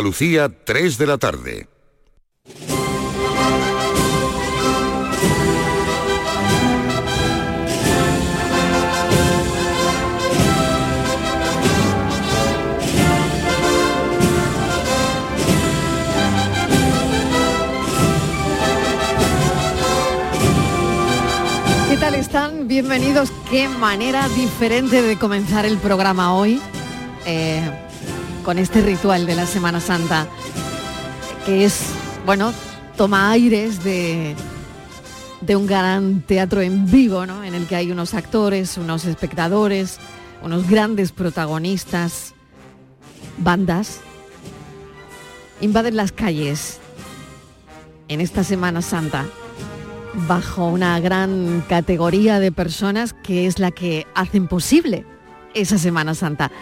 Lucía, 3 de la tarde. ¿Qué tal están? Bienvenidos. Qué manera diferente de comenzar el programa hoy. Eh, con este ritual de la Semana Santa, que es, bueno, toma aires de, de un gran teatro en vivo, ¿no? En el que hay unos actores, unos espectadores, unos grandes protagonistas, bandas, invaden las calles en esta Semana Santa bajo una gran categoría de personas que es la que hacen posible esa Semana Santa.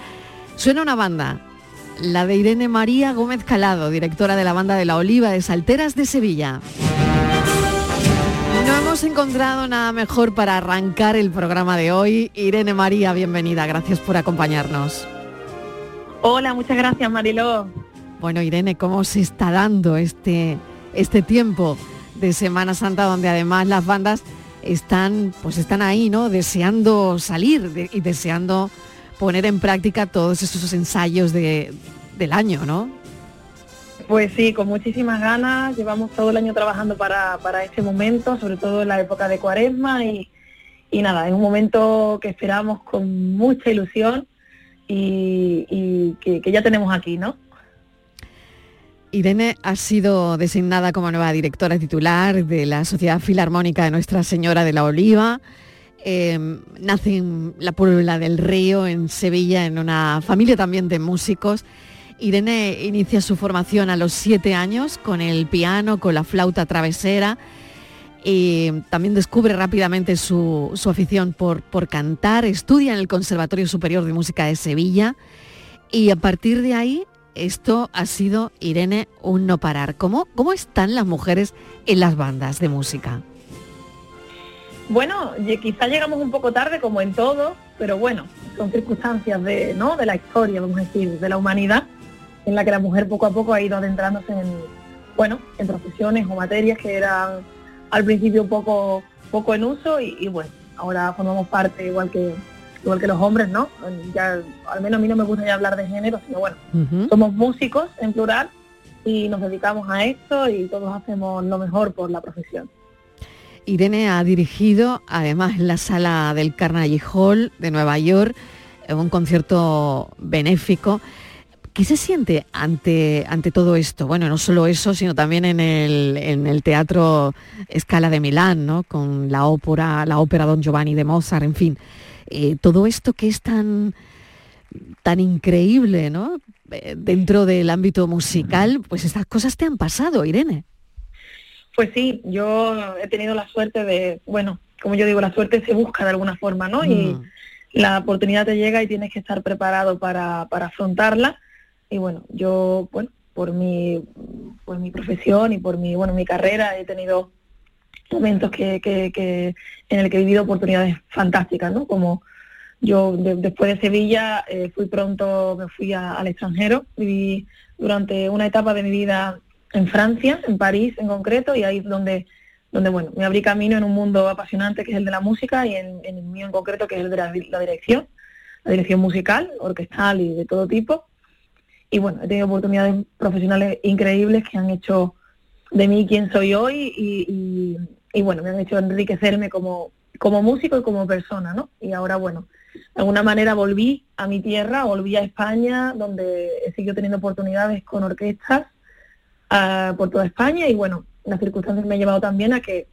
Suena una banda la de Irene María Gómez Calado, directora de la banda de la Oliva de Salteras de Sevilla. No hemos encontrado nada mejor para arrancar el programa de hoy. Irene María, bienvenida, gracias por acompañarnos. Hola, muchas gracias Mariló. Bueno, Irene, ¿cómo se está dando este, este tiempo de Semana Santa donde además las bandas están, pues están ahí, ¿no? Deseando salir y deseando poner en práctica todos esos ensayos de, del año, ¿no? Pues sí, con muchísimas ganas. Llevamos todo el año trabajando para, para este momento, sobre todo en la época de cuaresma y, y nada, es un momento que esperamos con mucha ilusión y, que, que, ya tenemos aquí, ¿no? Irene ha sido designada como nueva directora titular de la Sociedad Filarmónica de Nuestra Señora de la Oliva. Em, nace en la Puebla del Río, en Sevilla, en una familia también de músicos. Irene inicia su formación a los siete años con el piano, con la flauta travesera. Y también descubre rápidamente su, afición por, por, cantar, estudia en el Conservatorio Superior de Música de Sevilla y a partir de ahí esto ha sido, Irene, un no parar. ¿Cómo, cómo están las mujeres en las bandas de música? Bueno, quizá llegamos un poco tarde como en todo, pero bueno, son circunstancias de, ¿no? de la historia, vamos a decir, de la humanidad, en la que la mujer poco a poco ha ido adentrándose en, bueno, en profesiones o materias que eran al principio poco, poco en uso y, bueno, ahora formamos parte igual que igual que los hombres, ¿no? Ya, al menos a mí no me gusta ya hablar de género, sino bueno, somos músicos en plural y nos dedicamos a esto y todos hacemos lo mejor por la profesión. Irene ha dirigido, además en la sala del Carnegie Hall de Nueva York, un concierto benéfico. ¿Qué se siente ante, ante todo esto? Bueno, no solo eso, sino también en el, en el Teatro Scala de Milán, ¿no? con la ópera, la ópera Don Giovanni de Mozart, en fin. Eh, todo esto que es tan, tan increíble, ¿no? Eh, dentro del ámbito musical, pues estas cosas te han pasado, Irene. Pues sí, yo he tenido la suerte de, bueno, como yo digo, la suerte se busca de alguna forma, ¿no? Y mm. la oportunidad te llega y tienes que estar preparado para, para afrontarla. Y bueno, yo, bueno, por mi, por mi profesión y por mi, bueno, mi carrera he tenido momentos que, que, que en el que he vivido oportunidades fantásticas, ¿no? Como yo después de Sevilla eh, fui pronto, me fui al extranjero, viví durante una etapa de mi vida en Francia, en París en concreto, y ahí es donde, donde bueno, me abrí camino en un mundo apasionante que es el de la música y en, el mío en concreto que es el de la, dirección, la dirección musical, orquestal y de todo tipo. Y bueno, he tenido oportunidades profesionales increíbles que han hecho de mí quien soy hoy y, y, bueno, me han hecho enriquecerme como, como músico y como persona, ¿no? Y ahora, bueno, de alguna manera volví a mi tierra, volví a España, donde he seguido teniendo oportunidades con orquestas por toda España y bueno, las circunstancias me han llevado también a que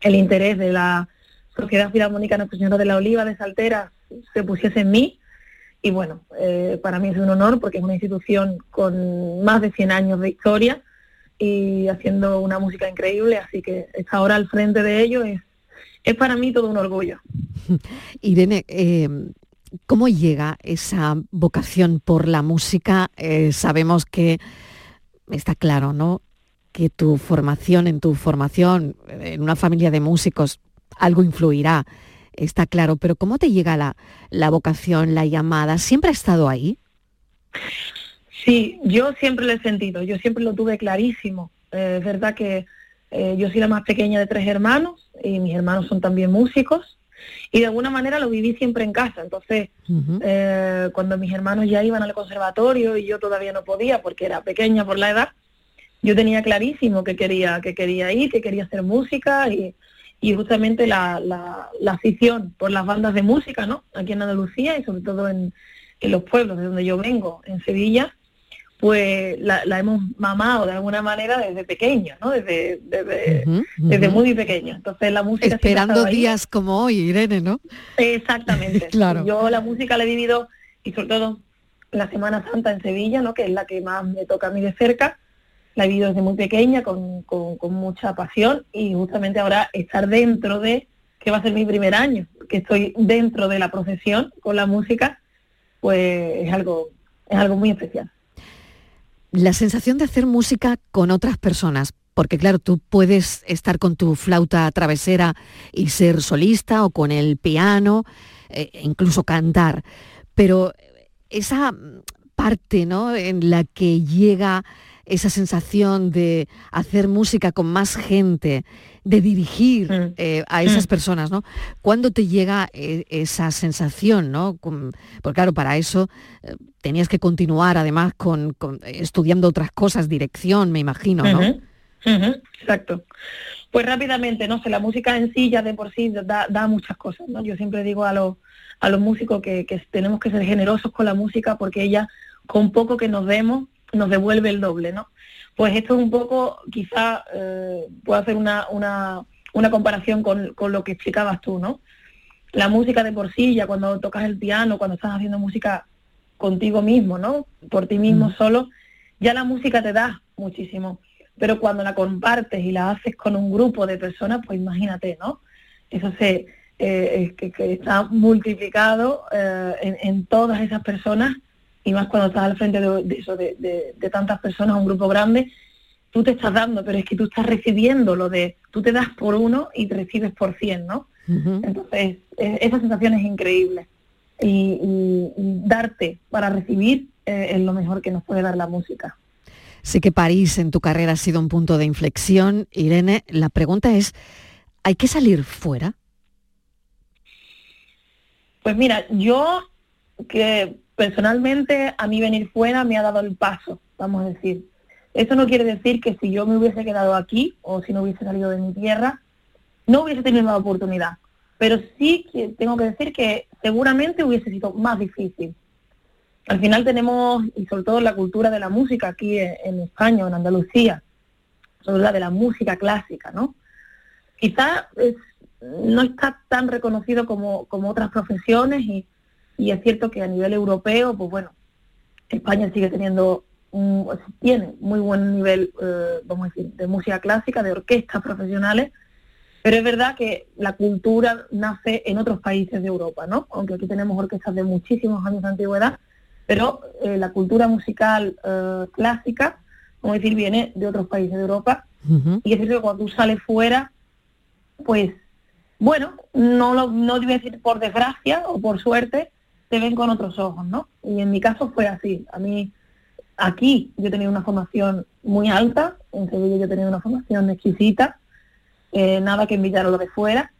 el interés de la Sociedad Filarmónica Nuestra Señora de la Oliva de Saltera se pusiese en mí y bueno, eh, para mí es un honor porque es una institución con más de 100 años de historia y haciendo una música increíble, así que estar ahora al frente de ello es, es para mí todo un orgullo. Irene, eh, ¿cómo llega esa vocación por la música? Eh, sabemos que está claro, ¿no? Que tu formación, en tu formación, en una familia de músicos, algo influirá, está claro, pero ¿cómo te llega la, la vocación, la llamada? ¿Siempre ha estado ahí? Sí, yo siempre lo he sentido, yo siempre lo tuve clarísimo. Eh, es verdad que eh, yo soy la más pequeña de tres hermanos y mis hermanos son también músicos y de alguna manera lo viví siempre en casa. Entonces, eh, cuando mis hermanos ya iban al conservatorio y yo todavía no podía porque era pequeña por la edad, yo tenía clarísimo que quería, que quería ir, que quería hacer música y, justamente la, la, afición por las bandas de música, ¿no? Aquí en Andalucía y sobre todo en, en los pueblos de donde yo vengo, en Sevilla, pues la, hemos mamado de alguna manera desde pequeño, ¿no? Desde, desde, muy pequeño. Entonces la música... Esperando días como hoy, Irene, ¿no? Exactamente. claro. Yo la música la he vivido, y sobre todo la Semana Santa en Sevilla, ¿no? Que es la que más me toca a mí de cerca. La he vivido desde muy pequeña, con, con mucha pasión, y justamente ahora estar dentro de, que va a ser mi primer año, que estoy dentro de la procesión con la música, pues es algo, es algo muy especial la sensación de hacer música con otras personas, porque claro, tú puedes estar con tu flauta travesera y ser solista o con el piano, e incluso cantar, pero esa parte ¿no? en la que llega esa sensación de hacer música con más gente, de dirigir mm. eh, a esas mm. personas, ¿no? ¿Cuándo te llega eh, esa sensación, ¿no? porque claro, para eso eh, tenías que continuar además con, estudiando otras cosas, dirección, me imagino, ¿no? exacto. Pues rápidamente, no sé, la música en sí ya de por sí da, muchas cosas, ¿no? Yo siempre digo a los, a los músicos que, que tenemos que ser generosos con la música porque ella, con poco que nos demos, nos devuelve el doble, ¿no? Pues esto es un poco, quizá eh, puedo hacer una, una, una comparación con, con, lo que explicabas tú, ¿no? La música de por sí, ya cuando tocas el piano, cuando estás haciendo música contigo mismo, ¿no? Por ti mismo mm. solo, ya la música te da muchísimo. Pero cuando la compartes y la haces con un grupo de personas, pues imagínate, ¿no? Eso se eh, que, que, está multiplicado eh, en, en, todas esas personas y más cuando estás al frente de, eso, de, tantas personas, un grupo grande, tú te estás dando, pero es que tú estás recibiendo lo de, tú te das por uno y te recibes por cien, ¿no? Entonces, esa sensación es increíble. Y, darte para recibir eh, es lo mejor que nos puede dar la música. Sé que París en tu carrera ha sido un punto de inflexión. Irene, la pregunta es, ¿hay que salir fuera? Pues mira, yo que personalmente a mí venir fuera me ha dado el paso, vamos a decir. Eso no quiere decir que si yo me hubiese quedado aquí o si no hubiese salido de mi tierra, no hubiese tenido la oportunidad. Pero sí tengo que decir que seguramente hubiese sido más difícil. Al final tenemos, y sobre todo la cultura de la música aquí en, España, en Andalucía, sobre la de la música clásica, ¿no? Quizá no está tan reconocido como, como otras profesiones y, y es cierto que a nivel europeo, pues bueno, España sigue teniendo, un, tiene muy buen nivel, eh, vamos a decir, de música clásica, de orquestas profesionales, pero es verdad que la cultura nace en otros países de Europa, ¿no? Aunque aquí tenemos orquestas de muchísimos años de antigüedad, pero eh, la cultura musical eh, clásica, como decir, viene de otros países de Europa. Y es cierto que cuando tú sales fuera, pues, bueno, no lo no voy a decir por desgracia o por suerte, te ven con otros ojos, ¿no? Y en mi caso fue así. A mí, aquí yo tenido una formación muy alta, en Sevilla yo tenido una formación exquisita, eh, nada que invitar a lo de fuera,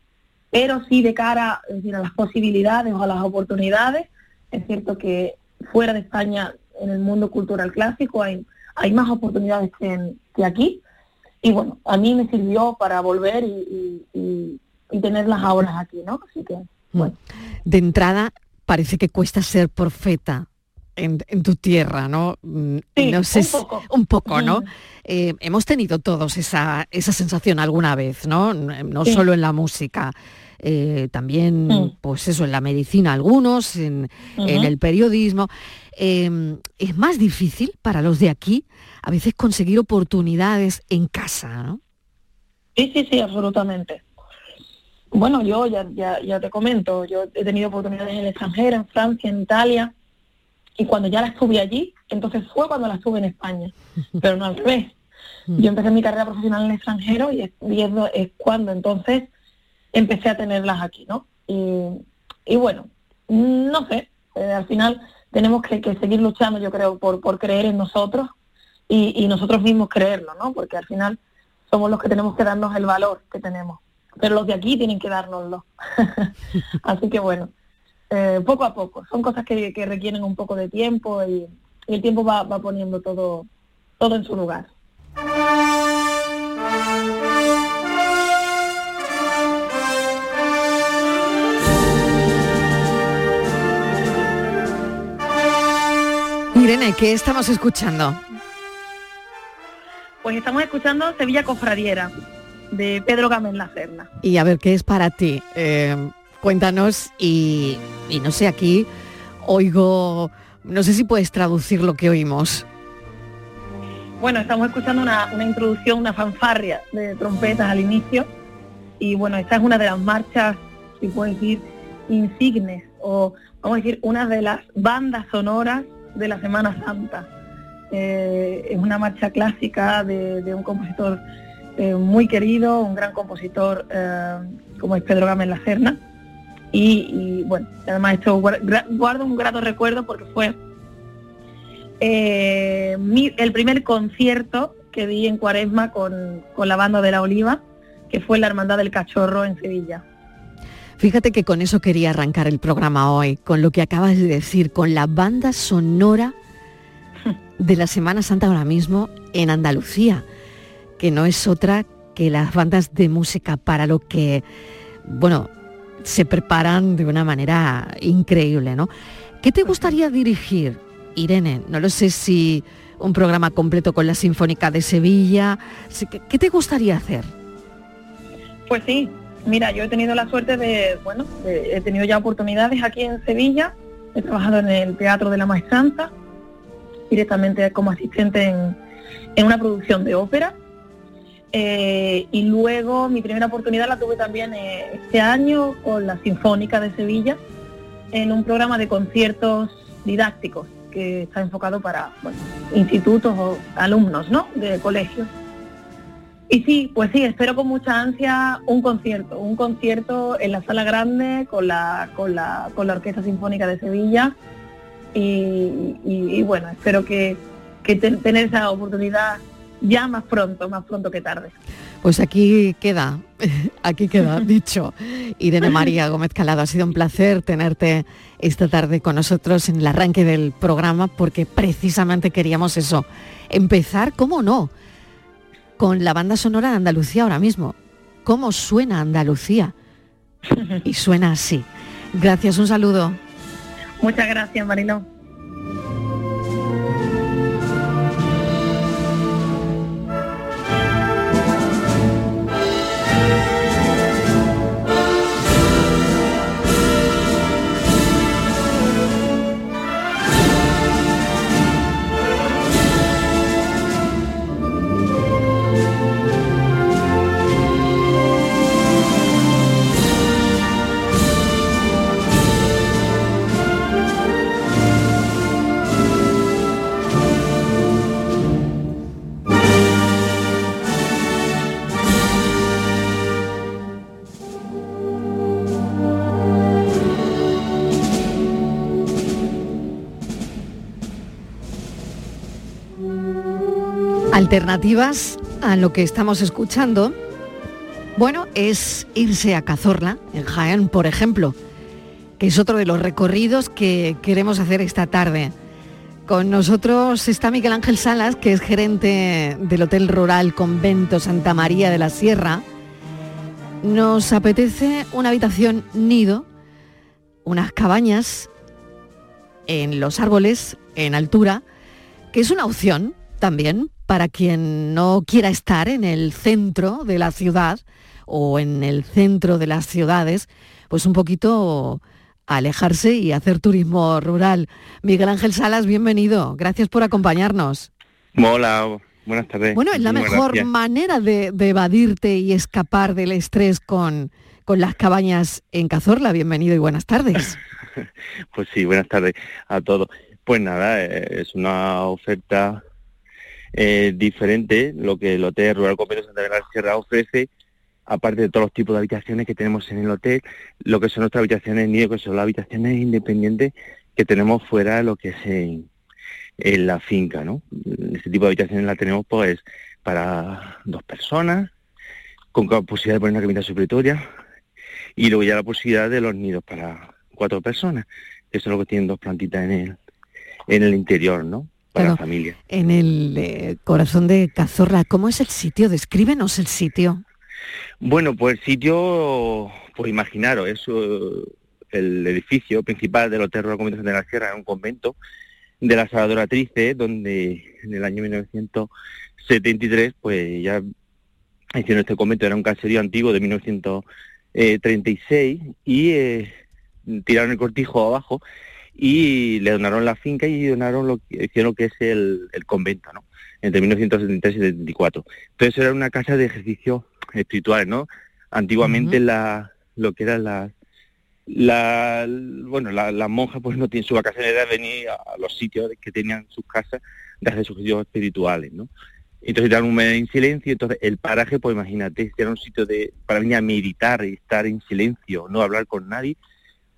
pero sí de cara decir, a las posibilidades o a las oportunidades, es cierto que fuera de España, en el mundo cultural clásico, hay, hay más oportunidades que, que aquí. Y bueno, a mí me sirvió para volver y, y, y tener las aulas aquí, ¿no? Así que, bueno. De entrada, parece que cuesta ser profeta en, tu tierra, ¿no? Mm, no sé, un poco, ¿no? Eh, hemos tenido todos esa, esa sensación alguna vez, ¿no? No solo en la música, eh, también, pues eso, en la medicina algunos, en, el periodismo. Em, es más difícil para los de aquí a veces conseguir oportunidades en casa, ¿no? Sí, sí, sí, absolutamente. Bueno, yo ya, ya, ya te comento, yo he tenido oportunidades en el extranjero, en Francia, en Italia, y cuando ya las tuve allí, entonces fue cuando las tuve en España, pero no al revés. Yo empecé mi carrera profesional en el extranjero y es, es cuando entonces empecé a tenerlas aquí, ¿no? Y, bueno, no sé, eh, al final tenemos que, seguir luchando, yo creo, por, por creer en nosotros y, nosotros mismos creerlo, ¿no? Porque al final somos los que tenemos que darnos el valor que tenemos. Pero los de aquí tienen que dárnoslo. Así que bueno, eh, poco a poco. Son cosas que, requieren un poco de tiempo y, el tiempo va, va poniendo todo, todo en su lugar. Irene, ¿qué estamos escuchando? Pues estamos escuchando Sevilla Cofradiera, de Pedro La Serna. Y a ver, ¿qué es para ti? Eh, cuéntanos y, no sé, aquí oigo, no sé si puedes traducir lo que oímos. Bueno, estamos escuchando una, una introducción, una fanfarria de trompetas al inicio y bueno, esta es una de las marchas, si puedo decir, insignes o vamos a decir, una de las bandas sonoras de la Semana Santa. Eh, es una marcha clásica de, un compositor eh, muy querido, un gran compositor eh, como es Pedro Gámez La Serna. Y, bueno, además esto guardo un grato recuerdo porque fue el primer concierto que di en Cuaresma con, con la banda de la Oliva, que fue la Hermandad del Cachorro en Sevilla. Fíjate que con eso quería arrancar el programa hoy, con lo que acabas de decir, con la banda sonora de la Semana Santa ahora mismo en Andalucía, que no es otra que las bandas de música para lo que, bueno, se preparan de una manera increíble, ¿no? ¿Qué te gustaría dirigir, Irene? No lo sé si un programa completo con la Sinfónica de Sevilla. ¿Qué te gustaría hacer? Pues sí, Mira, yo he tenido la suerte de, bueno, he tenido ya oportunidades aquí en Sevilla, he trabajado en el Teatro de la Maestranza, directamente como asistente en, una producción de ópera. Eh, y luego mi primera oportunidad la tuve también eh, este año con la Sinfónica de Sevilla, en un programa de conciertos didácticos que está enfocado para institutos o alumnos ¿no? de colegios. Y sí, pues sí, espero con mucha ansia un concierto, un concierto en la sala grande con la, con la, con la Orquesta Sinfónica de Sevilla. Y, bueno, espero que, tener esa oportunidad ya más pronto, más pronto que tarde. Pues aquí queda, aquí queda dicho. Irene María Gómez Calado, ha sido un placer tenerte esta tarde con nosotros en el arranque del programa porque precisamente queríamos eso, empezar, ¿cómo no? con la banda sonora de Andalucía ahora mismo. ¿Cómo suena Andalucía? Y suena así. Gracias, un saludo. Muchas gracias, Marilón. Alternativas a lo que estamos escuchando, bueno, es irse a Cazorla, en Jaén, por ejemplo, que es otro de los recorridos que queremos hacer esta tarde. Con nosotros está Miguel Ángel Salas, que es gerente del Hotel Rural Convento Santa María de la Sierra. Nos apetece una habitación nido, unas cabañas en los árboles, en altura, que es una opción también para quien no quiera estar en el centro de la ciudad o en el centro de las ciudades, pues un poquito alejarse y hacer turismo rural. Miguel Ángel Salas, bienvenido. Gracias por acompañarnos. Hola, buenas tardes. Bueno, es la mejor manera de, evadirte y escapar del estrés con, con las cabañas en Cazorla. Bienvenido y buenas tardes. pues sí, buenas tardes a todos. Pues nada, eh, es una oferta eh, diferente lo que el Hotel Rural Convento Santa María Sierra ofrece, aparte de todos los tipos de habitaciones que tenemos en el hotel, lo que son nuestras habitaciones nido, que son las habitaciones independientes que tenemos fuera de lo que es en, la finca, ¿no? Este tipo de habitaciones la tenemos pues para dos personas, con posibilidad de poner una camita supletoria y luego ya la posibilidad de los nidos para cuatro personas. Eso es lo que tienen dos plantitas en el, en el interior, ¿no? Para la familia. En el eh, corazón de Cazorla, ¿cómo es el sitio? Descríbenos el sitio. Bueno, pues el sitio, pues imaginaros, es el edificio principal del Hotel Rural Convento de la Sierra, era un convento de la Salvadora Trice, donde en el año 1973, pues ya hicieron este convento, era un caserío antiguo de 1936, y eh, tiraron el cortijo abajo y le donaron la finca y donaron lo que, hicieron que es el, convento, ¿no? Entre 1973 y 74. Entonces era una casa de ejercicios espirituales, ¿no? Antiguamente la, lo que era la, la bueno, las la monjas pues no tienen su vacaciones de venir a los sitios que tenían sus casas de hacer ejercicios espirituales, ¿no? Entonces era un mes en silencio, entonces el paraje, pues imagínate, era un sitio de, para venir a meditar y estar en silencio, no hablar con nadie,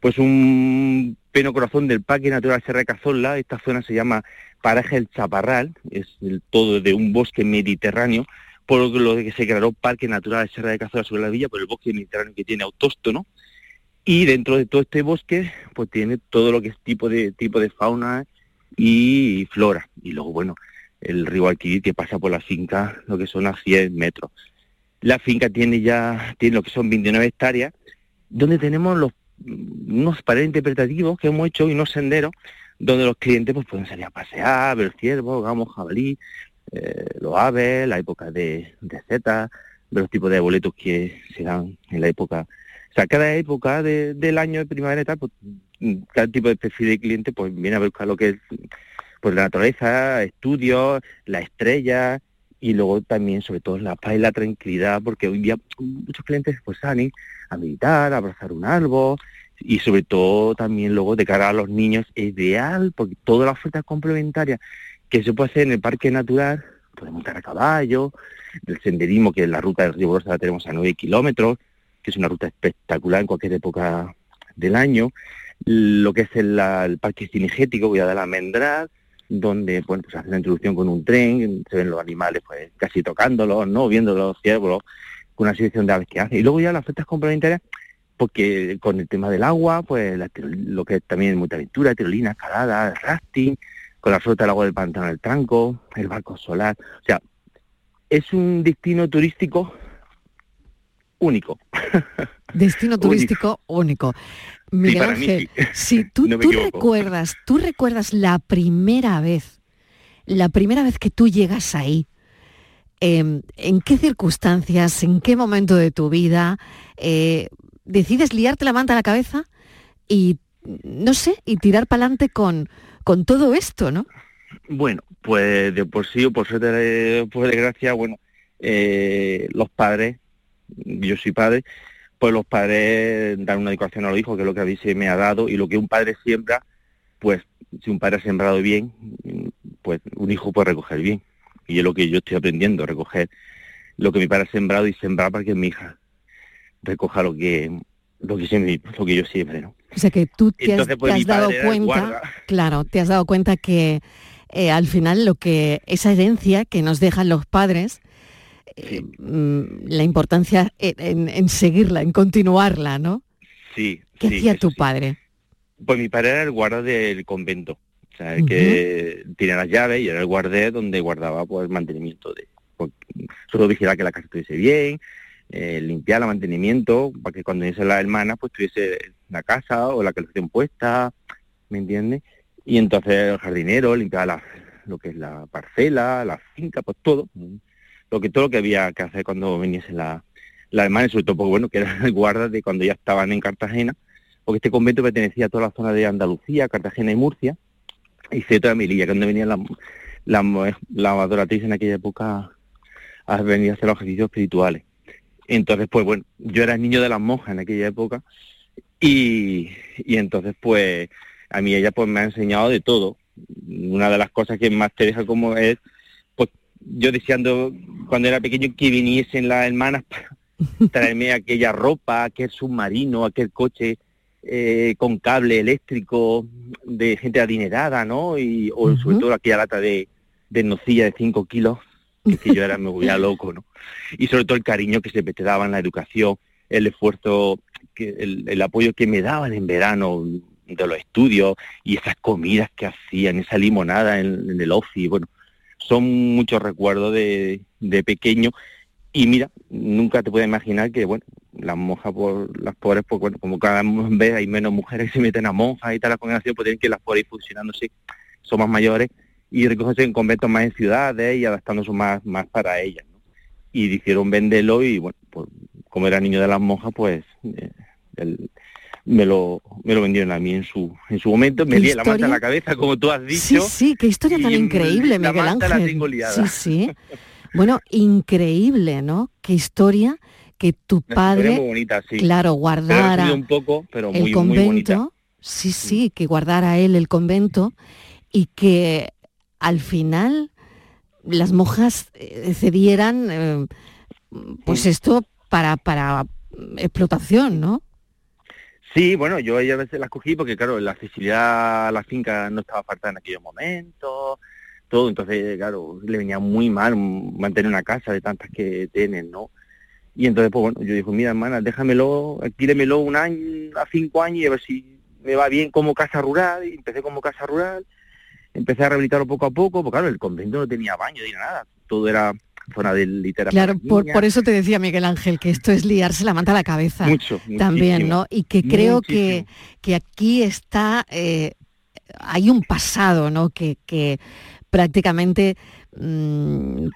pues un peno corazón del Parque Natural Sierra de Cazorla. Esta zona se llama Paraje el Chaparral, es el todo de un bosque mediterráneo, por lo que se creó Parque Natural Sierra de Cazorla sobre la villa, por el bosque mediterráneo que tiene autóctono. Y dentro de todo este bosque, pues tiene todo lo que es tipo de, tipo de fauna y flora. Y luego, bueno, el río Alquirí que pasa por la finca, lo que son a 100 metros. La finca tiene ya, tiene lo que son 29 hectáreas, donde tenemos los unos paredes interpretativos que hemos hecho y unos senderos donde los clientes pues pueden salir a pasear, ver ciervos, gamos, jabalí, eh, los aves, la época de, de ver los tipos de boletos que se dan en la época. O sea, cada época del año de primavera tal, pues cada tipo de perfil de cliente pues viene a buscar lo que es pues la naturaleza, estudios, la estrella y luego también sobre todo la paz y la tranquilidad, porque hoy día muchos clientes pues salen a meditar, a abrazar un árbol y sobre todo también luego de cara a los niños es ideal porque todas las ofertas complementarias que se puede hacer en el parque natural, podemos montar a caballo, el senderismo que es la ruta del Río la tenemos a 9 kilómetros, que es una ruta espectacular en cualquier época del año, lo que es el, parque cinegético, a dar la Mendral, donde bueno, pues hace la introducción con un tren, se ven los animales pues casi tocándolos, ¿no? viendo los ciervos, con una selección de aves que hace. Y luego ya las ofertas complementarias, porque con el tema del agua, pues lo que es también mucha aventura, tirolina, escalada, rafting, con la flota del agua del pantano del tranco, el barco solar. O sea, es un destino turístico único. Destino turístico único. Miguel Ángel, si tú, tú recuerdas, tú recuerdas la primera vez, la primera vez que tú llegas ahí, Em, ¿en qué circunstancias, en qué momento de tu vida eh, decides liarte la manta a la cabeza y, no sé, y tirar para adelante con, con todo esto, ¿no? Bueno, pues de por sí o por suerte, por desgracia, bueno, eh, los padres, yo soy padre, pues los padres dan una educación a los hijos, que es lo que a mí se me ha dado, y lo que un padre siembra, pues si un padre ha sembrado bien, pues un hijo puede recoger bien y es lo que yo estoy aprendiendo, recoger lo que mi padre ha sembrado y sembrar para que mi hija recoja lo que lo que, lo que yo siempre, ¿no? O sea que tú te has, pues, dado cuenta, claro, te has dado cuenta que eh, al final lo que esa herencia que nos dejan los padres, eh, mm, la importancia en, seguirla, en continuarla, ¿no? Sí. ¿Qué hacía tu padre? Pues mi padre era el guarda del convento. O sea, el que tenía las llaves y era el guardé donde guardaba pues mantenimiento de pues, solo vigilar que la casa estuviese bien, eh, limpiar el mantenimiento, para que cuando viniese la hermana pues tuviese la casa o la calefacción puesta, ¿me entiendes? Y entonces el jardinero limpiaba lo que es la parcela, la finca, pues todo, lo que todo lo que había que hacer cuando viniese la, la hermana, y sobre todo porque bueno, que era el guarda de cuando ya estaban en Cartagena, porque este convento pertenecía a toda la zona de Andalucía, Cartagena y Murcia, y otra Mililla, cuando venía la, la, la adoratriz en aquella época a venir a hacer los ejercicios espirituales. Entonces, pues bueno, yo era el niño de las monjas en aquella época y, y entonces pues a mí ella pues me ha enseñado de todo. Una de las cosas que más te deja como es, pues yo deseando cuando era pequeño que viniesen las hermanas para traerme aquella ropa, aquel submarino, aquel coche eh, con cable eléctrico de gente adinerada, ¿no? Y, o sobre todo aquella lata de, de nocilla de 5 kilos, que, yo era, me volvía loco, ¿no? Y sobre todo el cariño que se te daba en la educación, el esfuerzo, que, el, apoyo que me daban en verano de los estudios y esas comidas que hacían, esa limonada en, el ofi, bueno, son muchos recuerdos de, de pequeño y mira, nunca te puedes imaginar que, bueno, las monjas, por las pobres, pues bueno, como cada vez hay menos mujeres que se meten a monjas y tal, la congregación, pues tienen que las pobres ir funcionándose, son más mayores y recogerse en conventos más en ciudades y adaptándose más, más para ellas. ¿no? Y dijeron venderlo y bueno, pues como era niño de las monjas, pues eh, me lo me lo vendieron a mí en su en su momento, me di la manta en la cabeza, como tú has dicho. Sí, sí, qué historia tan increíble, Miguel Ángel. Sí, sí. Bueno, increíble, ¿no? Qué historia que tu padre, bonita, sí. claro, guardara un poco, pero muy, el convento, sí, sí, que guardara él el convento y que al final las monjas eh, cedieran, eh, pues esto para, para explotación, ¿no? Sí, bueno, yo a veces las cogí porque, claro, la accesibilidad a la finca no estaba falta en aquellos momentos, todo, entonces, claro, le venía muy mal mantener una casa de tantas que tienen, ¿no? Y entonces, pues bueno, yo digo, mira, hermana, déjamelo, alquílemelo un año, a cinco años y a ver si me va bien como casa rural. Y empecé como casa rural empecé a rehabilitarlo poco a poco, porque claro, el convento no tenía baño ni nada, todo era zona de literatura. Claro, por, eso te decía Miguel Ángel que esto es liarse la manta a la cabeza. Mucho, también, ¿no? Y que creo que, que aquí está, eh, hay un pasado, ¿no? Que, que prácticamente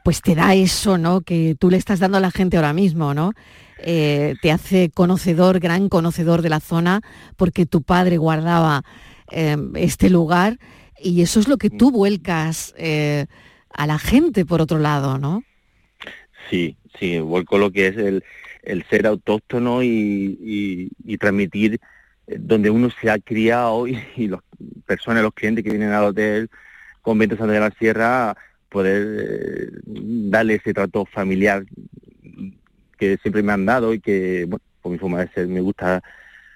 pues te da eso, ¿no? Que tú le estás dando a la gente ahora mismo, ¿no? Eh, te hace conocedor, gran conocedor de la zona, porque tu padre guardaba eh, este lugar y eso es lo que tú mm. vuelcas eh, a la gente, por otro lado, ¿no? Sí, sí, vuelco lo que es el, ser autóctono y, transmitir eh, donde uno se ha criado y, las personas, los clientes que vienen al hotel Convento Santa de la Sierra, poder eh, darle ese trato familiar que siempre me han dado y que, bueno, por mi forma de ser, me gusta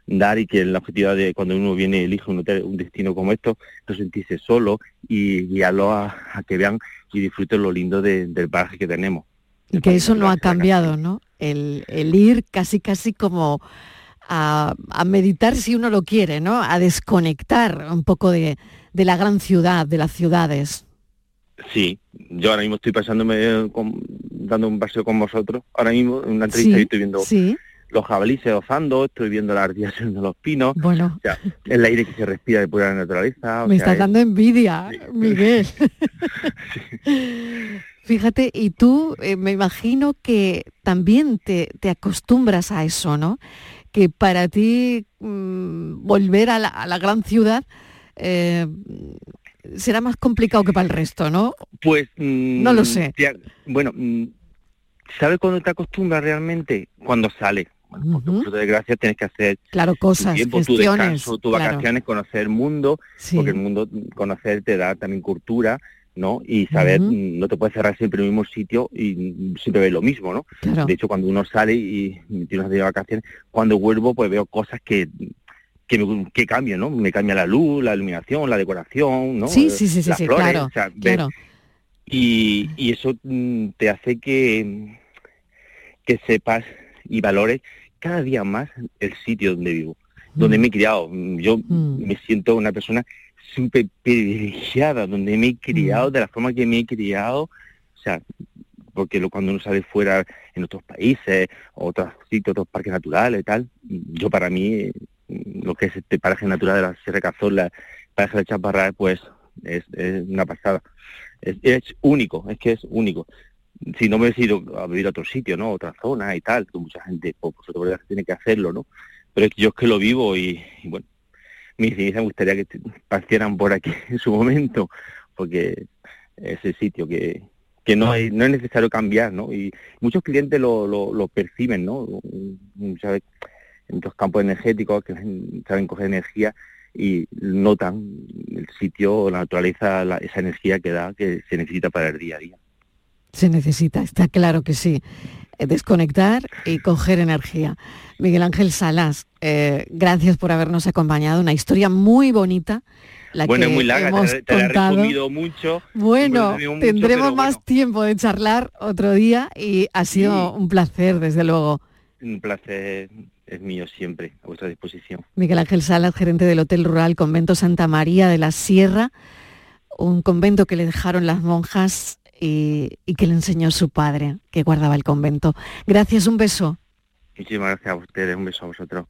dar y que la objetividad de cuando uno viene elige un, un destino como esto, no sentirse solo y guiarlo a, que vean y disfruten lo lindo del paraje que tenemos. Y que eso no ha cambiado, ¿no? El, ir casi casi como a, meditar si uno lo quiere, ¿no? A desconectar un poco de, la gran ciudad, de las ciudades. Sí, yo ahora mismo estoy pasándome, dando un paseo con vosotros. Ahora mismo en una entrevista estoy viendo sí los jabalíes osando, estoy viendo las ardillas de los pinos. Bueno. O sea, el aire que se respira de pura naturaleza. Me está dando envidia, Miguel. Fíjate, y tú eh, me imagino que también te, acostumbras a eso, ¿no? Que para ti mm, volver a la, gran ciudad eh, será más complicado que para el resto, ¿no? Pues... no lo mm, sé. bueno, mm, ¿sabes cuándo te acostumbras realmente? Cuando sales por desgracia tienes que hacer claro, cosas, tu tiempo, tu descanso, tus vacaciones, conocer el mundo, porque el mundo conocer te da también cultura, ¿no? Y saber, mm, no te puedes cerrar siempre en el mismo sitio y siempre ves lo mismo, ¿no? De hecho, cuando uno sale y, tiene de vacaciones, cuando vuelvo, pues veo cosas que que, cambian, ¿no? Me cambia la luz, la iluminación, la decoración, ¿no? Sí, sí, sí, sí, claro, Y, y, eso mm, te hace que, que sepas y valores cada día más el sitio donde vivo, donde mm. me he criado. Yo mm. me siento una persona súper privilegiada, donde me he criado, mm. de la forma que me he criado, o sea, porque lo, cuando uno sale fuera en otros países, otros sitios, otros parques naturales y tal, yo para mí, lo que es este paraje natural de la Sierra Cazorla, paraje de Chaparral, pues es, una pasada. Es, único, es que es único si no me he ido a vivir a otro sitio, ¿no? Otra zona y tal, que mucha gente, por, por tiene que hacerlo, ¿no? Pero es que yo es que lo vivo y, bueno, mis me gustaría que partieran por aquí en su momento, porque es el sitio que, que no, hay, no es necesario cambiar, ¿no? Y muchos clientes lo, lo, perciben, ¿no? ¿Sabes? En los campos energéticos que saben coger energía y notan el sitio, la naturaleza, esa energía que da, que se necesita para el día a día. Se necesita, está claro que sí. eh, desconectar y coger energía. Miguel Ángel Salas, eh, gracias por habernos acompañado. Una historia muy bonita. La bueno, que es muy larga, hemos te, te la he contado. resumido mucho. Bueno, mucho, tendremos más bueno, tiempo de charlar otro día y ha sido Sí. un placer, desde luego. Un placer es mío siempre, a vuestra disposición. Miguel Ángel Salas, gerente del Hotel Rural Convento Santa María de la Sierra, un convento que le dejaron las monjas y, y que le enseñó su padre, que guardaba el convento. Gracias, un beso. Muchísimas gracias a ustedes, un beso a vosotros.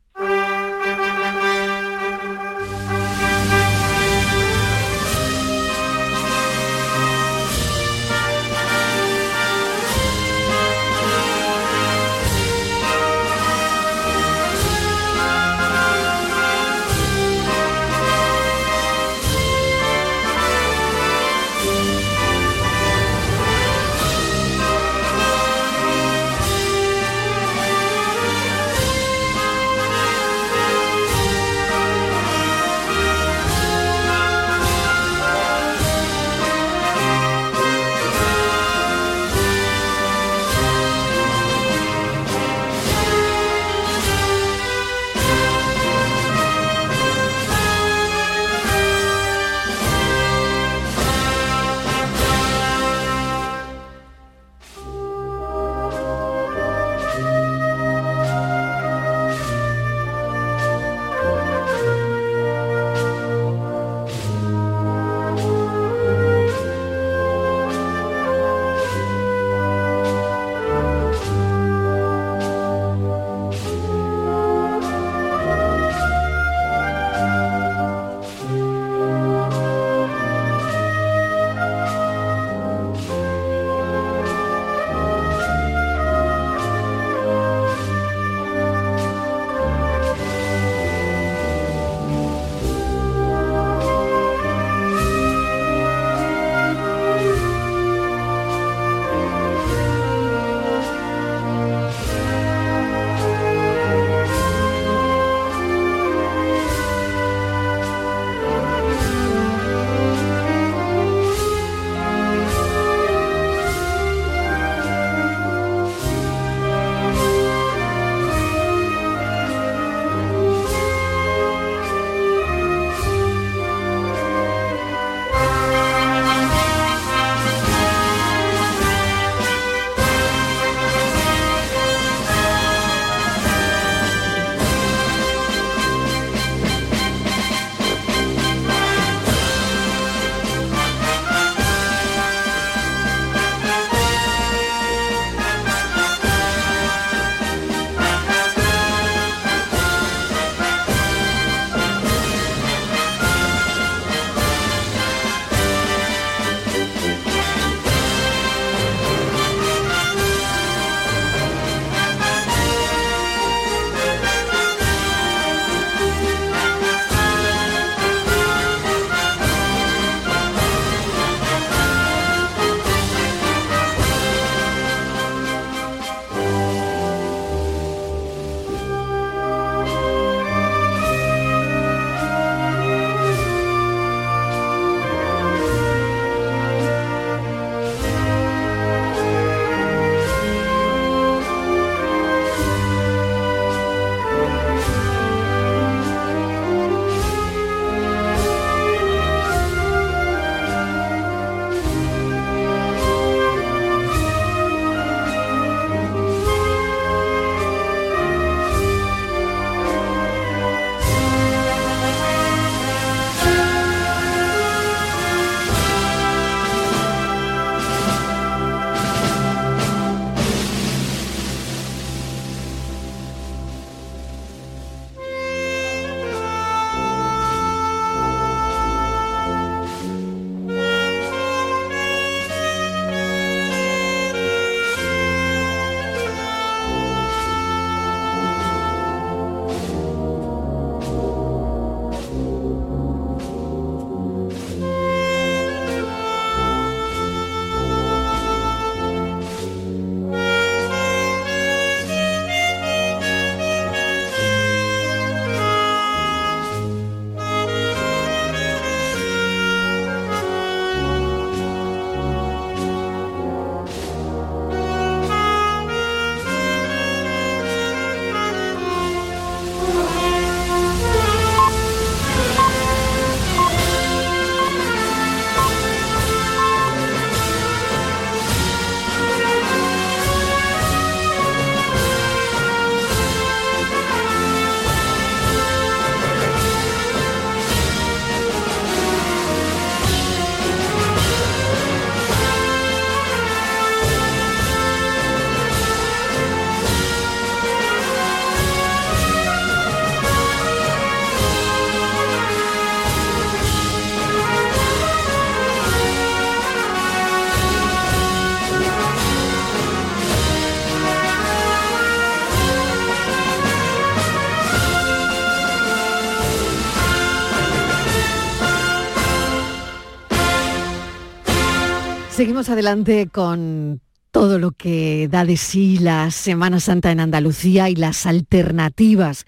Seguimos adelante con todo lo que da de sí la Semana Santa en Andalucía y las alternativas,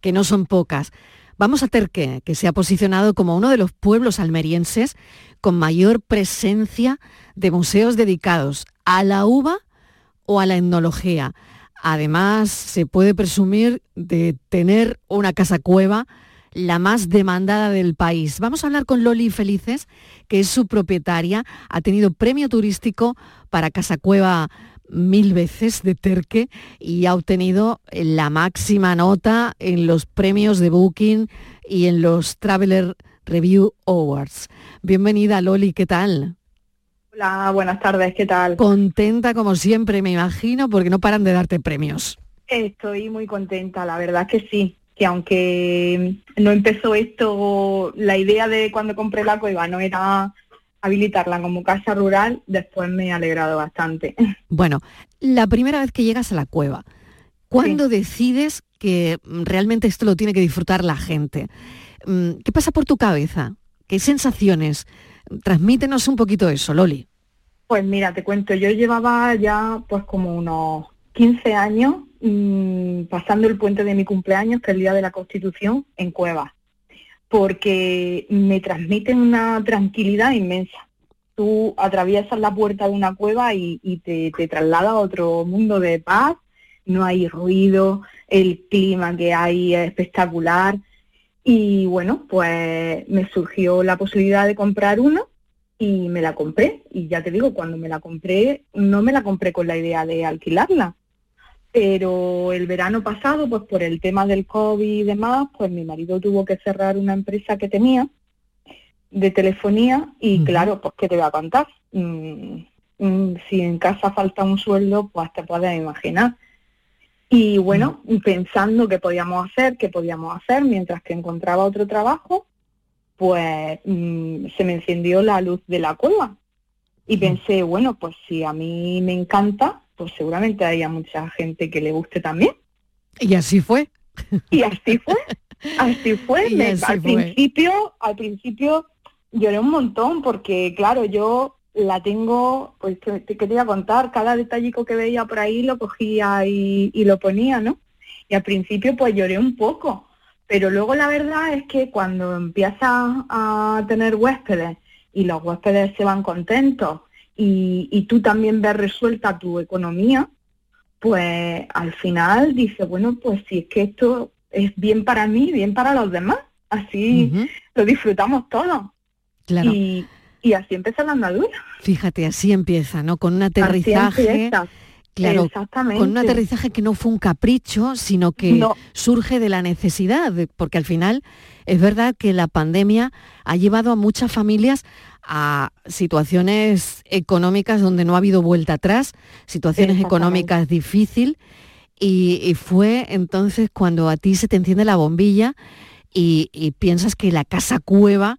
que no son pocas. Vamos a Terque, que se ha posicionado como uno de los pueblos almerienses con mayor presencia de museos dedicados a la uva o a la etnología. Además, se puede presumir de tener una casa cueva la más demandada del país. Vamos a hablar con Loli Felices, que es su propietaria. Ha tenido premio turístico para Casa Cueva mil veces de Terque y ha obtenido la máxima nota en los premios de Booking y en los Traveler Review Awards. Bienvenida Loli, ¿qué tal? Hola, buenas tardes, ¿qué tal? Contenta como siempre, me imagino, porque no paran de darte premios. Estoy muy contenta, la verdad que sí que aunque no empezó esto, la idea de cuando compré la cueva no era habilitarla como casa rural, después me ha alegrado bastante. Bueno, la primera vez que llegas a la cueva, ¿cuándo decides que realmente esto lo tiene que disfrutar la gente? Mm, ¿Qué pasa por tu cabeza? ¿Qué sensaciones? Transmítenos un poquito eso, Loli. Pues mira, te cuento, yo llevaba ya pues como unos 15 años Mm, pasando el puente de mi cumpleaños, que es el día de la Constitución, en cuevas, porque me transmiten una tranquilidad inmensa. Tú atraviesas la puerta de una cueva y, te, te traslada a otro mundo de paz, no hay ruido, el clima que hay es espectacular. Y bueno, pues me surgió la posibilidad de comprar uno y me la compré. Y ya te digo, cuando me la compré, no me la compré con la idea de alquilarla, pero el verano pasado, pues por el tema del COVID y demás, pues mi marido tuvo que cerrar una empresa que tenía de telefonía y claro, pues ¿qué te voy a contar? Mm, mm, si en casa falta un sueldo, pues te puedes imaginar. Y bueno, pensando qué podíamos hacer, qué podíamos hacer, mientras que encontraba otro trabajo, pues mm, se me encendió la luz de la cueva. Y pensé, bueno, pues si a mí me encanta, pues seguramente haya mucha gente que le guste también. Y así fue. Y así fue. Así fue. al principio, al principio lloré un montón porque claro, yo la tengo, pues te, te quería contar, cada detallico que veía por ahí lo cogía y, y lo ponía, ¿no? Y al principio pues lloré un poco, pero luego la verdad es que cuando empiezas a tener huéspedes y los huéspedes se van contentos y, tú también ves resuelta tu economía, pues al final dices, bueno, pues si es que esto es bien para mí, bien para los demás, así lo disfrutamos todos. Claro. Y, y, así empieza la andadura. Fíjate, así empieza, ¿no? Con un aterrizaje. Claro, con un aterrizaje que no fue un capricho, sino que surge de la necesidad, porque al final es verdad que la pandemia ha llevado a muchas familias a situaciones económicas donde no ha habido vuelta atrás, situaciones económicas difíciles, y, fue entonces cuando a ti se te enciende la bombilla y, piensas que la casa cueva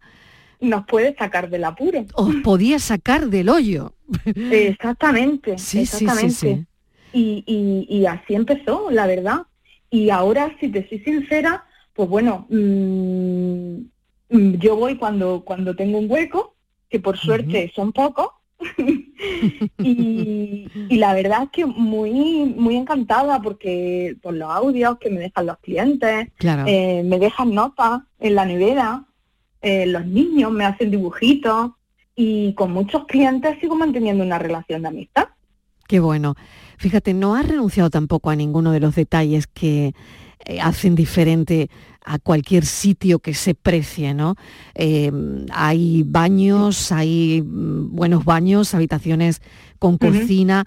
nos puede sacar del apuro. Os podía sacar del hoyo. Exactamente, sí, exactamente. Sí, sí, y, y, así empezó, la verdad. Y ahora, si te soy sincera, pues bueno, mm, mm, yo voy cuando, cuando tengo un hueco, que por suerte son pocos, y, la verdad es que muy muy encantada porque por los audios que me dejan los clientes, eh, me dejan notas en la nevera, eh, los niños me hacen dibujitos y con muchos clientes sigo manteniendo una relación de amistad. Qué bueno. Fíjate, no has renunciado tampoco a ninguno de los detalles que eh, hacen diferente a cualquier sitio que se precie, ¿no? Eh, hay baños, hay mm, buenos baños, habitaciones con cocina.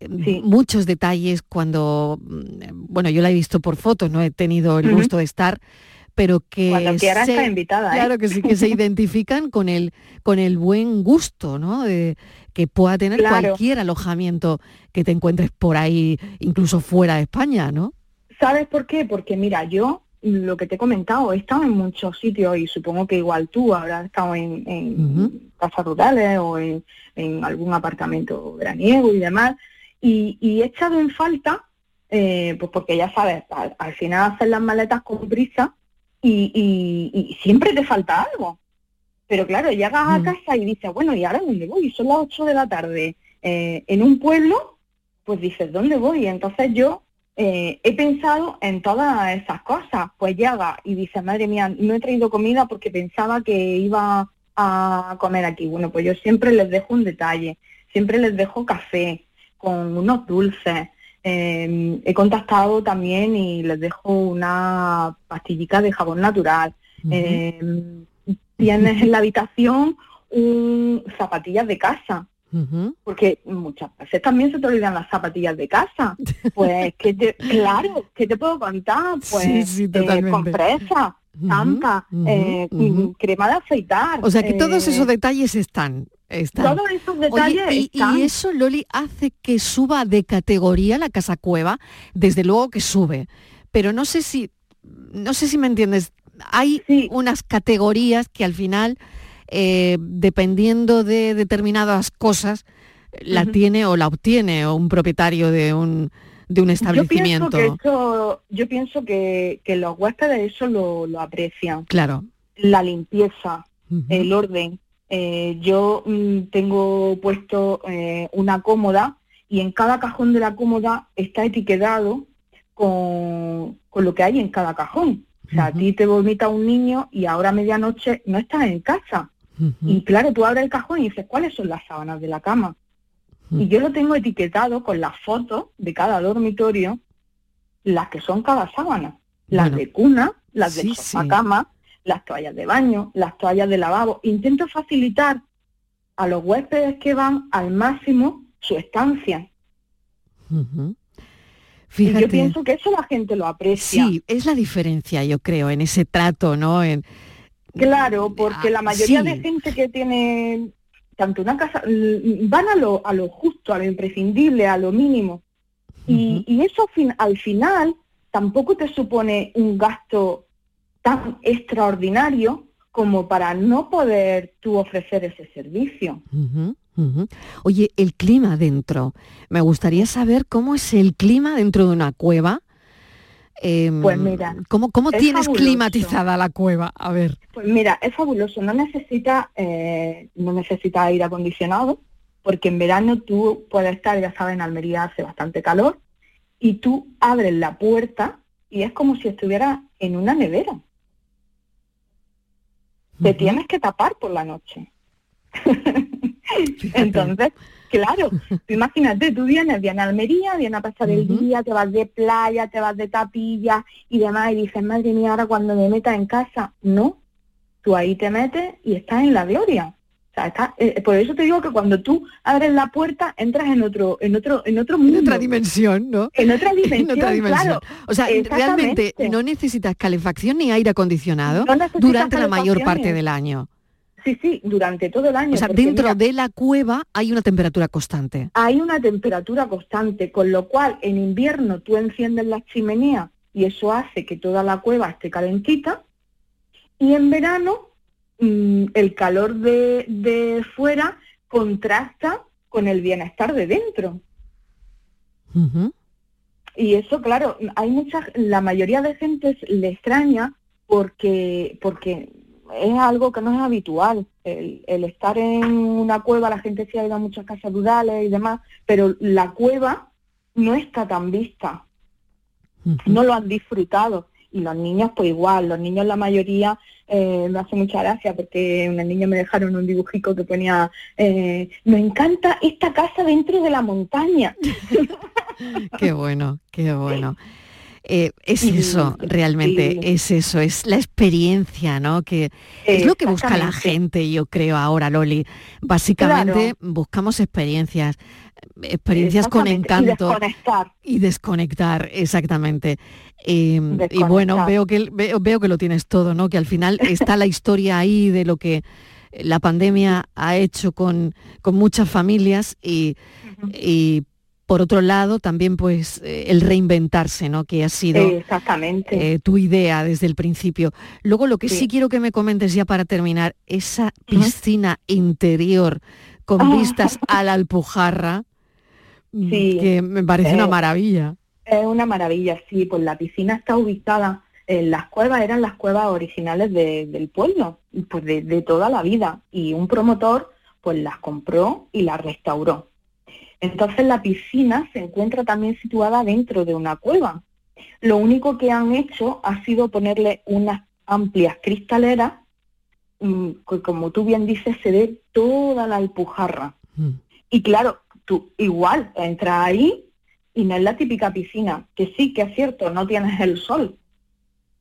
Eh, muchos detalles cuando, mm, bueno, yo la he visto por fotos, no he tenido el gusto de estar, pero que cuando quiera está invitada, claro que sí que se identifican con el con el buen gusto, ¿no? De, que pueda tener cualquier alojamiento que te encuentres por ahí, incluso fuera de España, ¿no? ¿Sabes por qué? Porque mira, yo lo que te he comentado, he estado en muchos sitios y supongo que igual tú habrás estado en, casas rurales o en, algún apartamento veraniego y demás, y, he echado en falta, eh, pues porque ya sabes, al, final hacer las maletas con prisa y, siempre te falta algo. Pero claro, llegas a mm. casa y dices, bueno, ¿y ahora dónde voy? Son las 8 de la tarde eh, en un pueblo, pues dices, ¿dónde voy? Y entonces yo eh, he pensado en todas esas cosas. Pues llega y dice, madre mía, no he traído comida porque pensaba que iba a comer aquí. Bueno, pues yo siempre les dejo un detalle, siempre les dejo café con unos dulces. Em, he contactado también y les dejo una pastillita de jabón natural. Em, tienes en la habitación un, zapatillas de casa. Porque muchas veces también se te olvidan las zapatillas de casa. Pues, que te, claro, ¿qué te puedo contar? Pues, sí, eh, compresa, tampa, eh, crema de afeitar. O sea que todos esos eh, detalles están. Están. Todos esos detalles y, y, eso, Loli, hace que suba de categoría la casa cueva. Desde luego que sube. Pero no sé si, no sé si me entiendes. Hay unas categorías que al final, eh, dependiendo de determinadas cosas, la tiene o la obtiene un propietario de un, de un establecimiento. Yo pienso que, que, los huéspedes eso lo, aprecian. Claro. La limpieza, el orden. Eh, yo mm, tengo puesto eh, una cómoda y en cada cajón de la cómoda está etiquetado con, con lo que hay en cada cajón. O sea, a ti te vomita un niño y ahora a medianoche no estás en casa. Y claro, tú abres el cajón y dices, ¿cuáles son las sábanas de la cama? Y yo lo tengo etiquetado con las fotos de cada dormitorio, las que son cada sábana. Las de cuna, las de cama, las toallas de baño, las toallas de lavabo. Intento facilitar a los huéspedes que van al máximo su estancia. Y yo pienso que eso la gente lo aprecia. Sí, es la diferencia, yo creo, en ese trato, ¿no? En... Claro, porque la ah, mayoría de gente que tiene tanto una casa, van a lo, a lo justo, a lo imprescindible, a lo mínimo. y, y, eso al final tampoco te supone un gasto tan extraordinario como para no poder tú ofrecer ese servicio. Oye, el clima dentro. Me gustaría saber cómo es el clima dentro de una cueva. Em, pues mira, ¿cómo, cómo tienes climatizada la cueva? A ver. Pues mira, es fabuloso. No necesita, eh, no necesita aire acondicionado, porque en verano tú puedes estar, ya sabes, en Almería hace bastante calor, y tú abres la puerta y es como si estuvieras en una nevera te tienes que tapar por la noche. Entonces, claro, imagínate, tú vienes, vienes a Almería, vienes a pasar el día, te vas de playa, te vas de tapilla y demás, y dices, madre mía, ahora cuando me metas en casa, no, tú ahí te metes y estás en la gloria. O sea, está, eh, por eso te digo que cuando tú abres la puerta entras en otro en otro en otro mundo. En otra dimensión, ¿no? En otra dimensión, Claro, o sea, realmente no necesitas calefacción ni aire acondicionado durante la mayor parte del año. Sí, sí, durante todo el año. O sea, dentro de la cueva hay una temperatura constante. Hay una temperatura constante, con lo cual en invierno tú enciendes la chimenea y eso hace que toda la cueva esté calentita. Y en verano Mm, el calor de, fuera contrasta con el bienestar de dentro. Y eso, claro, hay muchas, la mayoría de gente le extraña porque, porque es algo que no es habitual. El, estar en una cueva, la gente se ha ido a muchas casas rurales y demás, pero la cueva no está tan vista. No lo han disfrutado y los niños pues igual, los niños la mayoría eh, me hace mucha gracia porque una niña me dejaron un dibujico que ponía eh, me encanta esta casa dentro de la montaña. qué bueno, qué bueno. Eh, es eso, realmente, es eso, es la experiencia, ¿no? Que es lo que busca la gente, yo creo, ahora, Loli. Básicamente buscamos experiencias, experiencias con encanto. Y desconectar. Y desconectar, exactamente. y bueno, veo que, veo, que lo tienes todo, ¿no? Que al final está la historia ahí de lo que la pandemia ha hecho con, con muchas familias y, y por otro lado, también pues eh, el reinventarse, ¿no? Que ha sido Exactamente. Eh, tu idea desde el principio. Luego lo que sí. quiero que me comentes ya para terminar, esa piscina interior con ah. vistas a la Alpujarra, mm, que me parece una maravilla. Es una maravilla, sí, pues la piscina está ubicada eh, las cuevas eran las cuevas originales del pueblo, pues de, de, toda la vida, y un promotor pues las compró y las restauró. Entonces la piscina se encuentra también situada dentro de una cueva. Lo único que han hecho ha sido ponerle unas amplias cristaleras, mm, que como tú bien dices, se ve toda la alpujarra. Mm. Y claro, tú igual entras ahí y no es la típica piscina, que sí, que es cierto, no tienes el sol,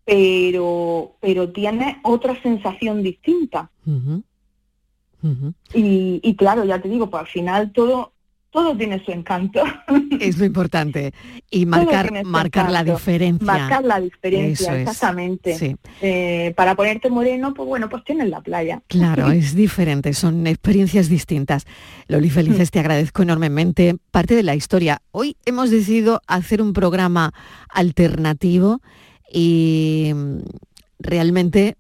pero, pero tienes otra sensación distinta. Y, y, claro, ya te digo, pues al final todo todo tiene su encanto. Es lo importante. Y marcar, marcar la diferencia. Marcar la diferencia, exactamente. Eh, para ponerte moreno, pues bueno, pues tienes la playa. Claro, es diferente, son experiencias distintas. Loli Felices, te agradezco enormemente parte de la historia. Hoy hemos decidido hacer un programa alternativo y mm, realmente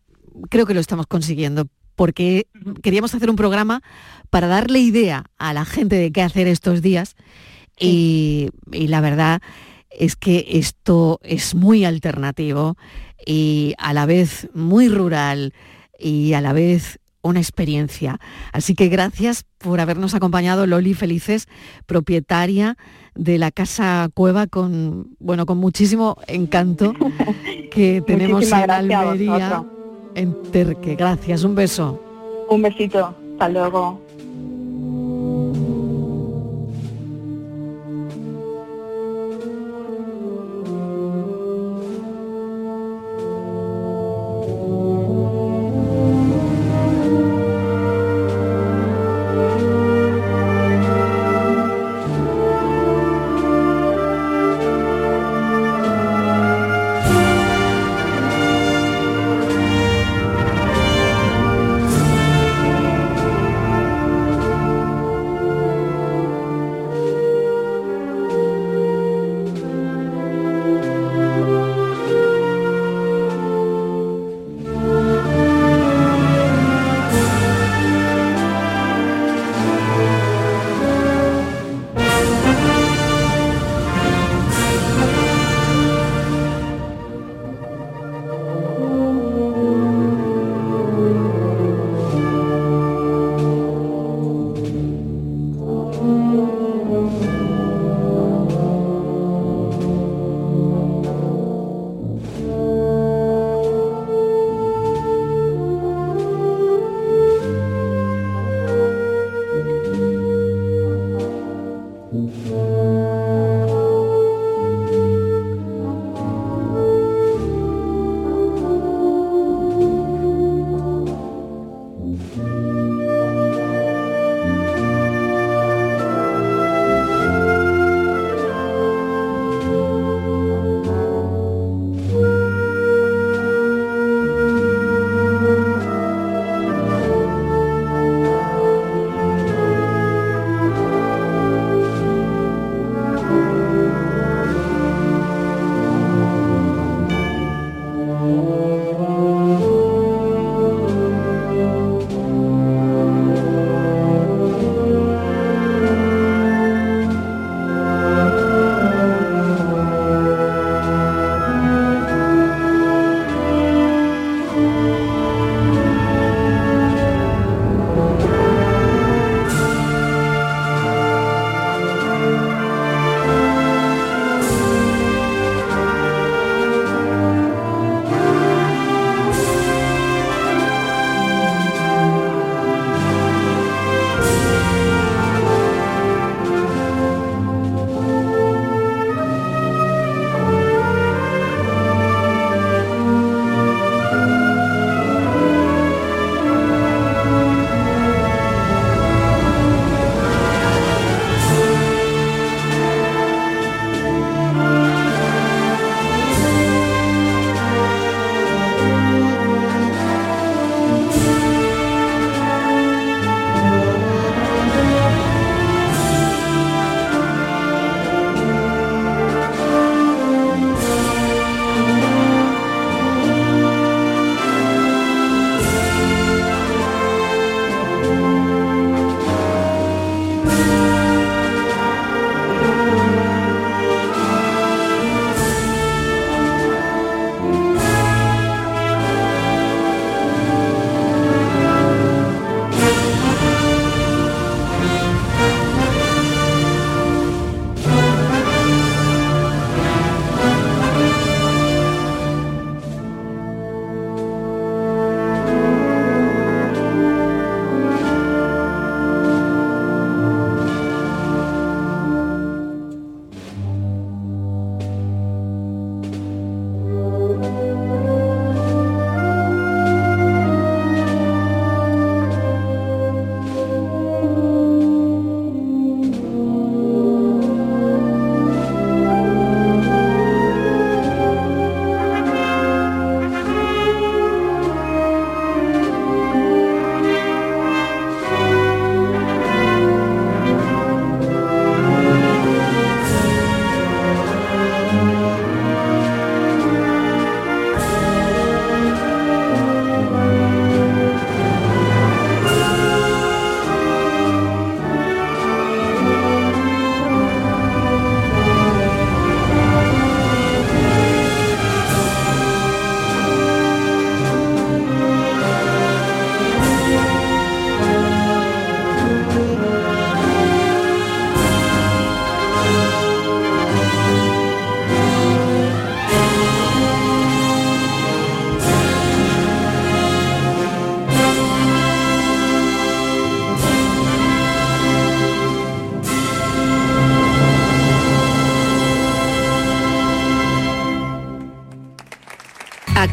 creo que lo estamos consiguiendo porque queríamos hacer un programa para darle idea a la gente de qué hacer estos días. Y, la verdad es que esto es muy alternativo y a la vez muy rural y a la vez una experiencia. Así que gracias por habernos acompañado, Loli Felices, propietaria de la Casa Cueva con, bueno, con muchísimo encanto que tenemos en Almería en Terque. Gracias, un beso. Un besito, hasta luego.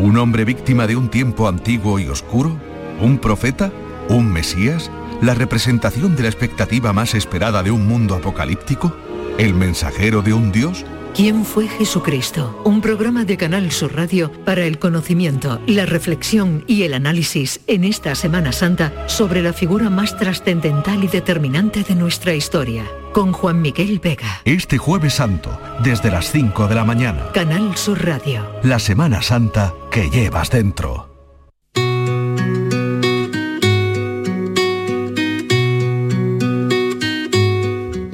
¿Un hombre víctima de un tiempo antiguo y oscuro? ¿Un profeta? ¿Un mesías? ¿La representación de la expectativa más esperada de un mundo apocalíptico? ¿El mensajero de un dios? ¿Quién fue Jesucristo? Un programa de Canal Sur Radio para el conocimiento, la reflexión y el análisis en esta Semana Santa sobre la figura más trascendental y determinante de nuestra historia, con Juan Miguel Vega. Este jueves santo, desde las 5 de la mañana. Canal Sur Radio. La Semana Santa que llevas dentro.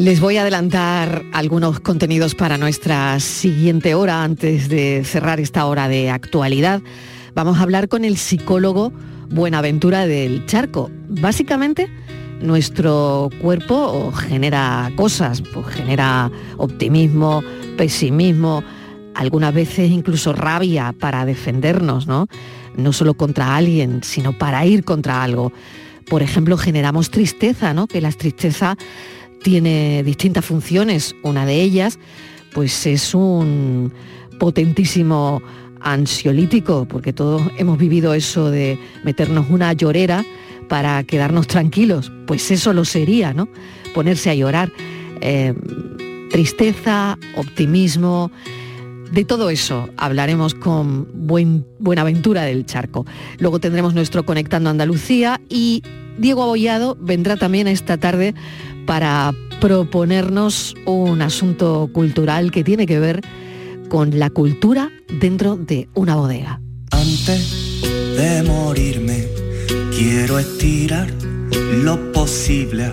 Les voy a adelantar algunos contenidos para nuestra siguiente hora antes de cerrar esta hora de actualidad. Vamos a hablar con el psicólogo Buenaventura del Charco. Básicamente, nuestro cuerpo genera cosas, pues genera optimismo, pesimismo, algunas veces incluso rabia para defendernos, ¿no? No solo contra alguien, sino para ir contra algo. Por ejemplo, generamos tristeza, ¿no? Que la tristeza tiene distintas funciones. Una de ellas, pues es un potentísimo ansiolítico, porque todos hemos vivido eso de meternos una llorera para quedarnos tranquilos. Pues eso lo sería, ¿no? Ponerse a llorar. Eh, tristeza, optimismo, de todo eso hablaremos con Buen, Buenaventura del Charco. Luego tendremos nuestro Conectando Andalucía y Diego Abollado vendrá también esta tarde para proponernos un asunto cultural que tiene que ver con la cultura dentro de una bodega. Antes de morirme, quiero estirar lo posible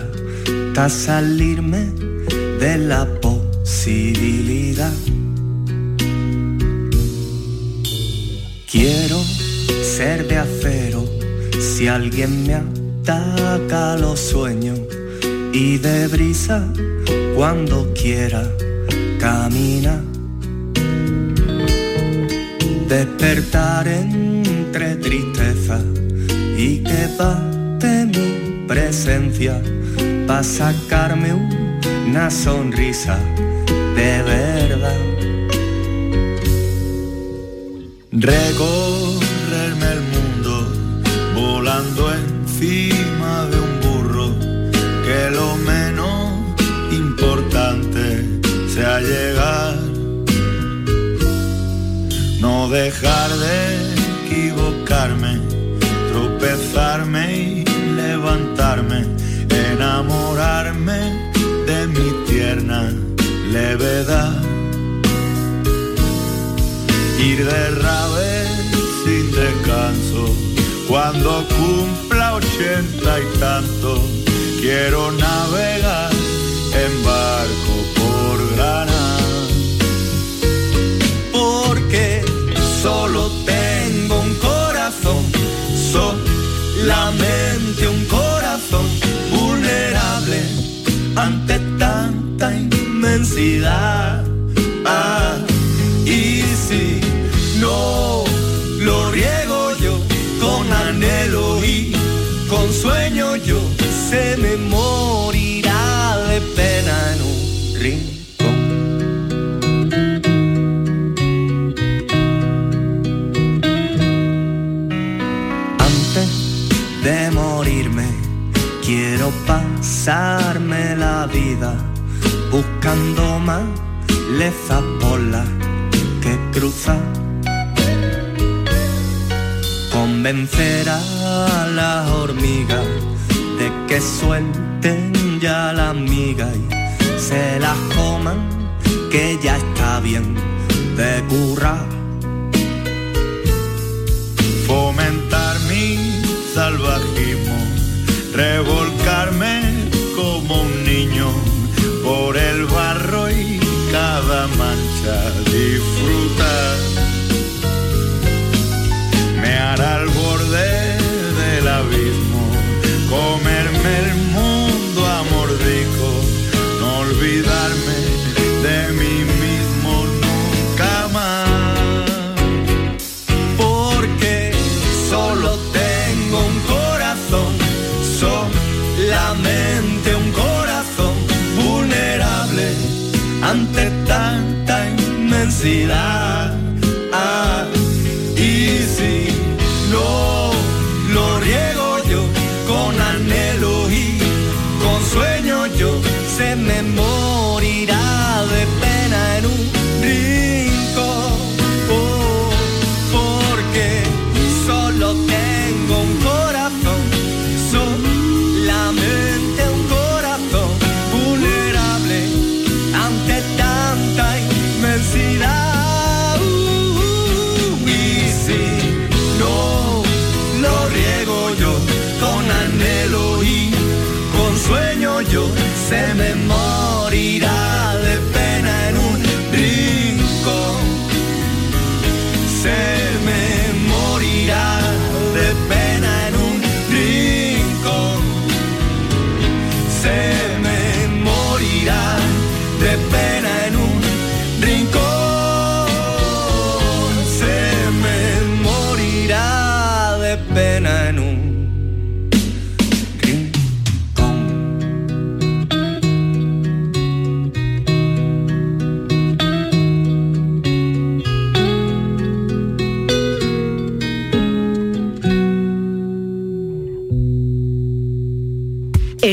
hasta salirme de la posibilidad. Quiero ser de acero si alguien me ataca los sueños y de brisa cuando quiera camina. Despertar entre tristeza y que bate mi presencia para sacarme una sonrisa de verdad. Recorrerme el mundo volando encima de un burro, que lo menos importante sea llegar. No dejar de equivocarme, tropezarme y levantarme, enamorarme de mi tierna levedad ir de rave sin descanso. Cuando cumpla ochenta y tanto, quiero navegar en barco por Granada. Porque solo tengo un corazón, solamente un corazón vulnerable ante tanta inmensidad. Con sueño yo se me morirá de pena en un rincón. Antes de morirme quiero pasarme la vida buscando más leza por la que cruza convencer a las hormigas Dile que suelten ya la amiga y se las coman, que ya está bien de currar. Fomentar mi salvajismo, revolcarme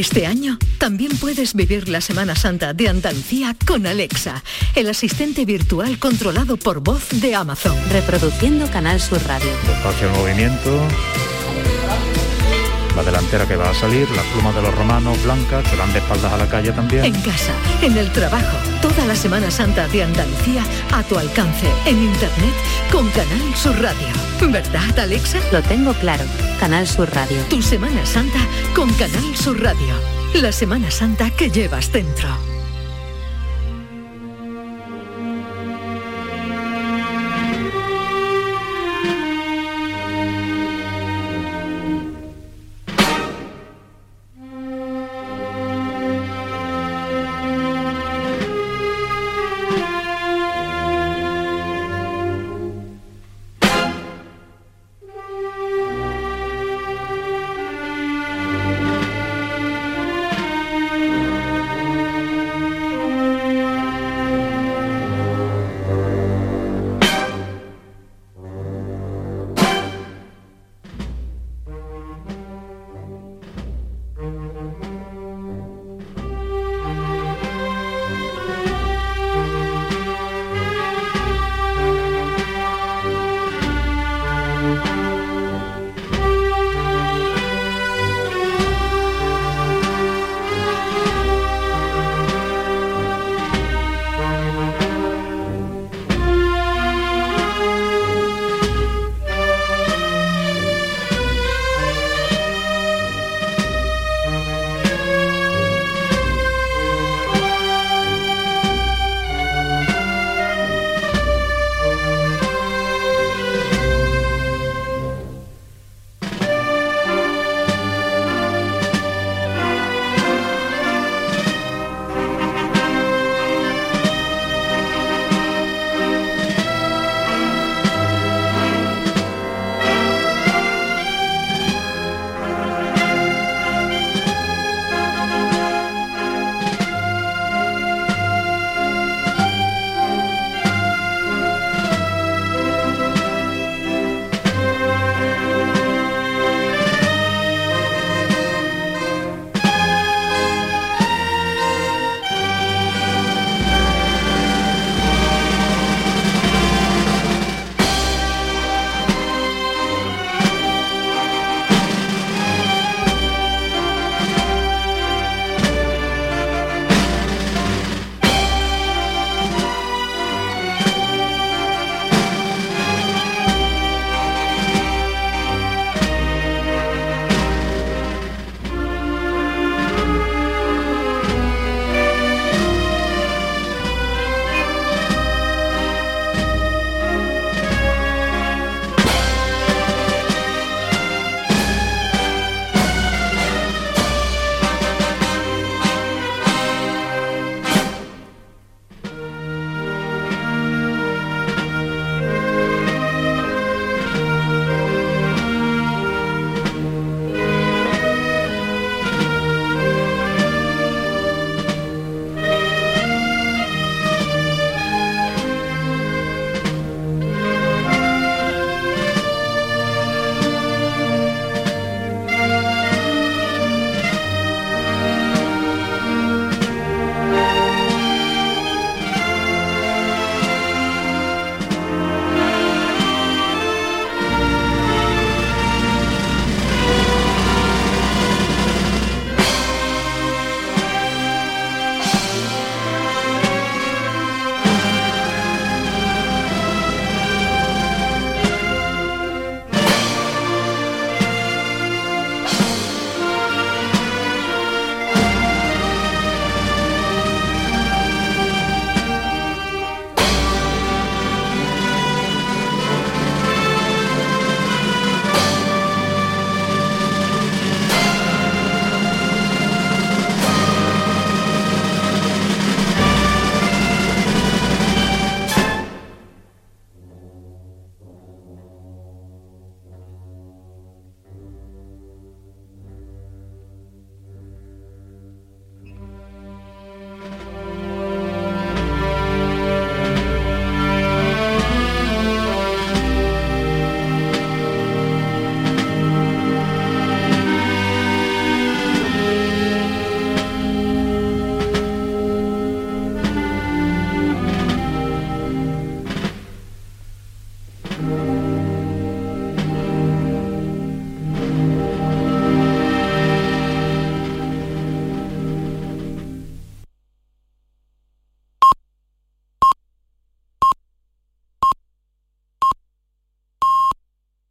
Este año también puedes vivir la Semana Santa de Andalucía con Alexa, el asistente virtual controlado por voz de Amazon. Reproduciendo Canal Sur Radio. Espacio en movimiento. La delantera que va a salir, las plumas de los romanos blancas que van de espaldas a la calle también. En casa, en el trabajo, toda la Semana Santa de Andalucía a tu alcance, en internet, con Canal Sur Radio. ¿Verdad, Alexa? Lo tengo claro. Canal Sur Radio. Tu Semana Santa con Canal Sur Radio. La Semana Santa que llevas dentro.